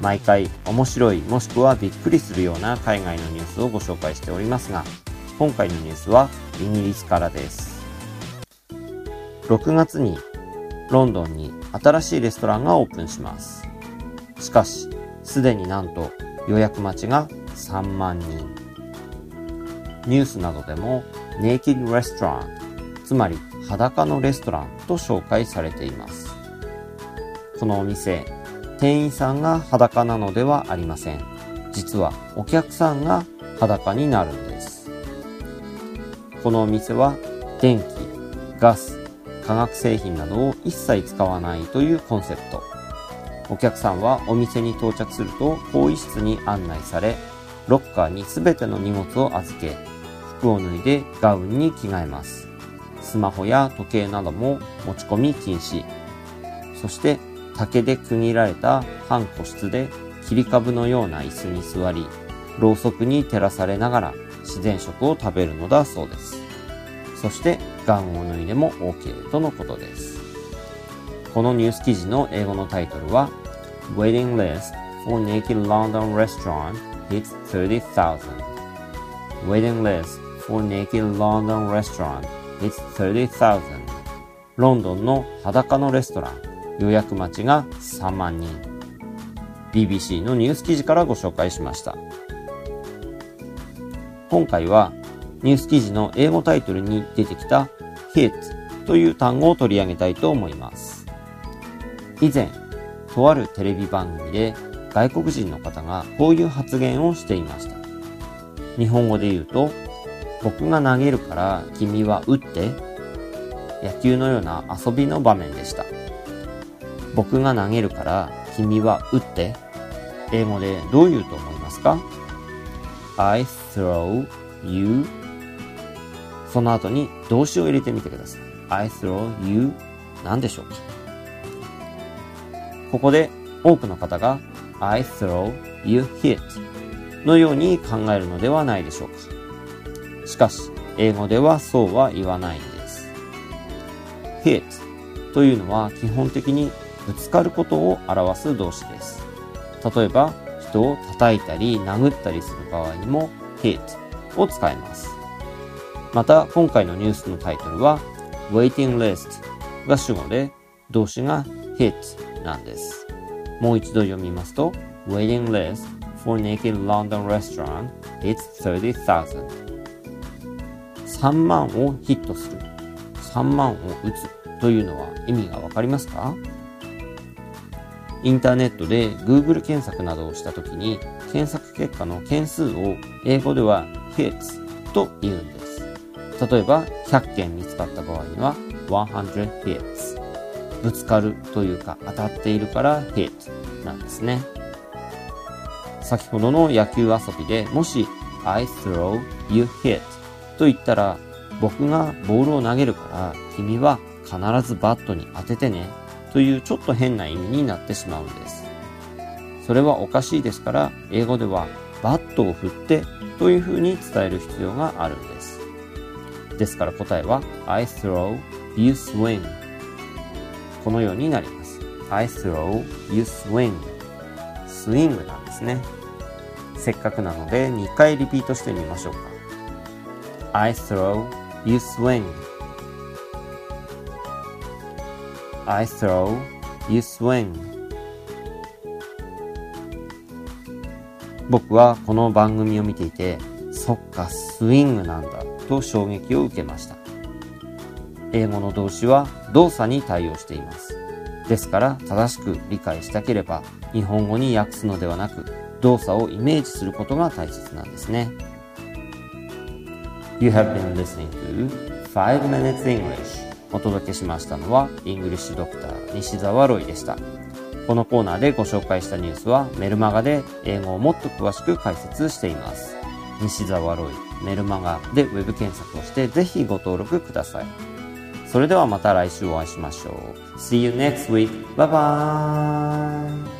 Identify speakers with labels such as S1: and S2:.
S1: 毎回面白いもしくはびっくりするような海外のニュースをご紹介しておりますが今回のニュースはイギリスからです。6月にロンドンに新しいレストランがオープンします。しかしすでになんと予約待ちが3万人。ニュースなどでもネイキッドレストランつまり裸のレストランと紹介されています。このお店店員さんが裸なのではありません。実はお客さんが裸になるんです。このお店は電気、ガス、化学製品などを一切使わないというコンセプト。お客さんはお店に到着すると更衣室に案内され、ロッカーに全ての荷物を預け、服を脱いでガウンに着替えます。スマホや時計なども持ち込み禁止。そして竹で区切られた半個室で切り株のような椅子に座り、ろうそくに照らされながら自然食を食べるのだそうです。そしてガンを脱いでも OK とのことです。このニュース記事の英語のタイトルは Waiting List for Naked London Restaurant Hits 30,000 Waiting List for Naked London Restaurant Hits 30,000ロンドンの裸のレストラン予約待ちが3万人。BBC のニュース記事からご紹介しました。今回はニュース記事の英語タイトルに出てきた hit という単語を取り上げたいと思います。以前、とあるテレビ番組で外国人の方がこういう発言をしていました。日本語で言うと、僕が投げるから君は打って野球のような遊びの場面でした。僕が投げるから君は打って。英語でどう言うと思いますか ?I throw you その後に動詞を入れてみてください。I throw you 何でしょう？かここで多くの方が I throw you hit のように考えるのではないでしょうか。しかし、英語ではそうは言わないんです。hit というのは基本的にぶつかることを表す動詞です。例えば、人を叩いたり殴ったりする場合にも hit を使います。また、今回のニュースのタイトルは waiting list が主語で動詞が hit なんです。もう一度読みますと waiting list for naked London restaurant is 30,000 3万をヒットする3万を打つというのは意味がわかりますか？インターネットで Google 検索などをしたときに検索結果の件数を英語では hits と言うんです。例えば100件見つかった場合には100 hits ぶつかるというか当たっているから hit なんですね。先ほどの野球遊びでもし I throw you hit と言ったら僕がボールを投げるから君は必ずバットに当ててねというちょっと変な意味になってしまうんです。それはおかしいですから、英語ではバットを振ってという風に伝える必要があるんです。ですから答えは I throw, you swing このようになります。I throw, you swing スイングなんですね。せっかくなので2回リピートしてみましょうか。I throw, you swing I throw, you swing 僕はこの番組を見ていて、そっか、スイングなんだと衝撃を受けました。英語の動詞は動作に対応しています。ですから正しく理解したければ日本語に訳すのではなく動作をイメージすることが大切なんですね。You have been listening to 5 Minutes English お届けしましたのは、イングリッシュドクター西澤ロイでした。このコーナーでご紹介したニュースはメルマガで英語をもっと詳しく解説しています。西澤ロイ、メルマガでウェブ検索をしてぜひご登録ください。それではまた来週お会いしましょう。See you next week. Bye bye!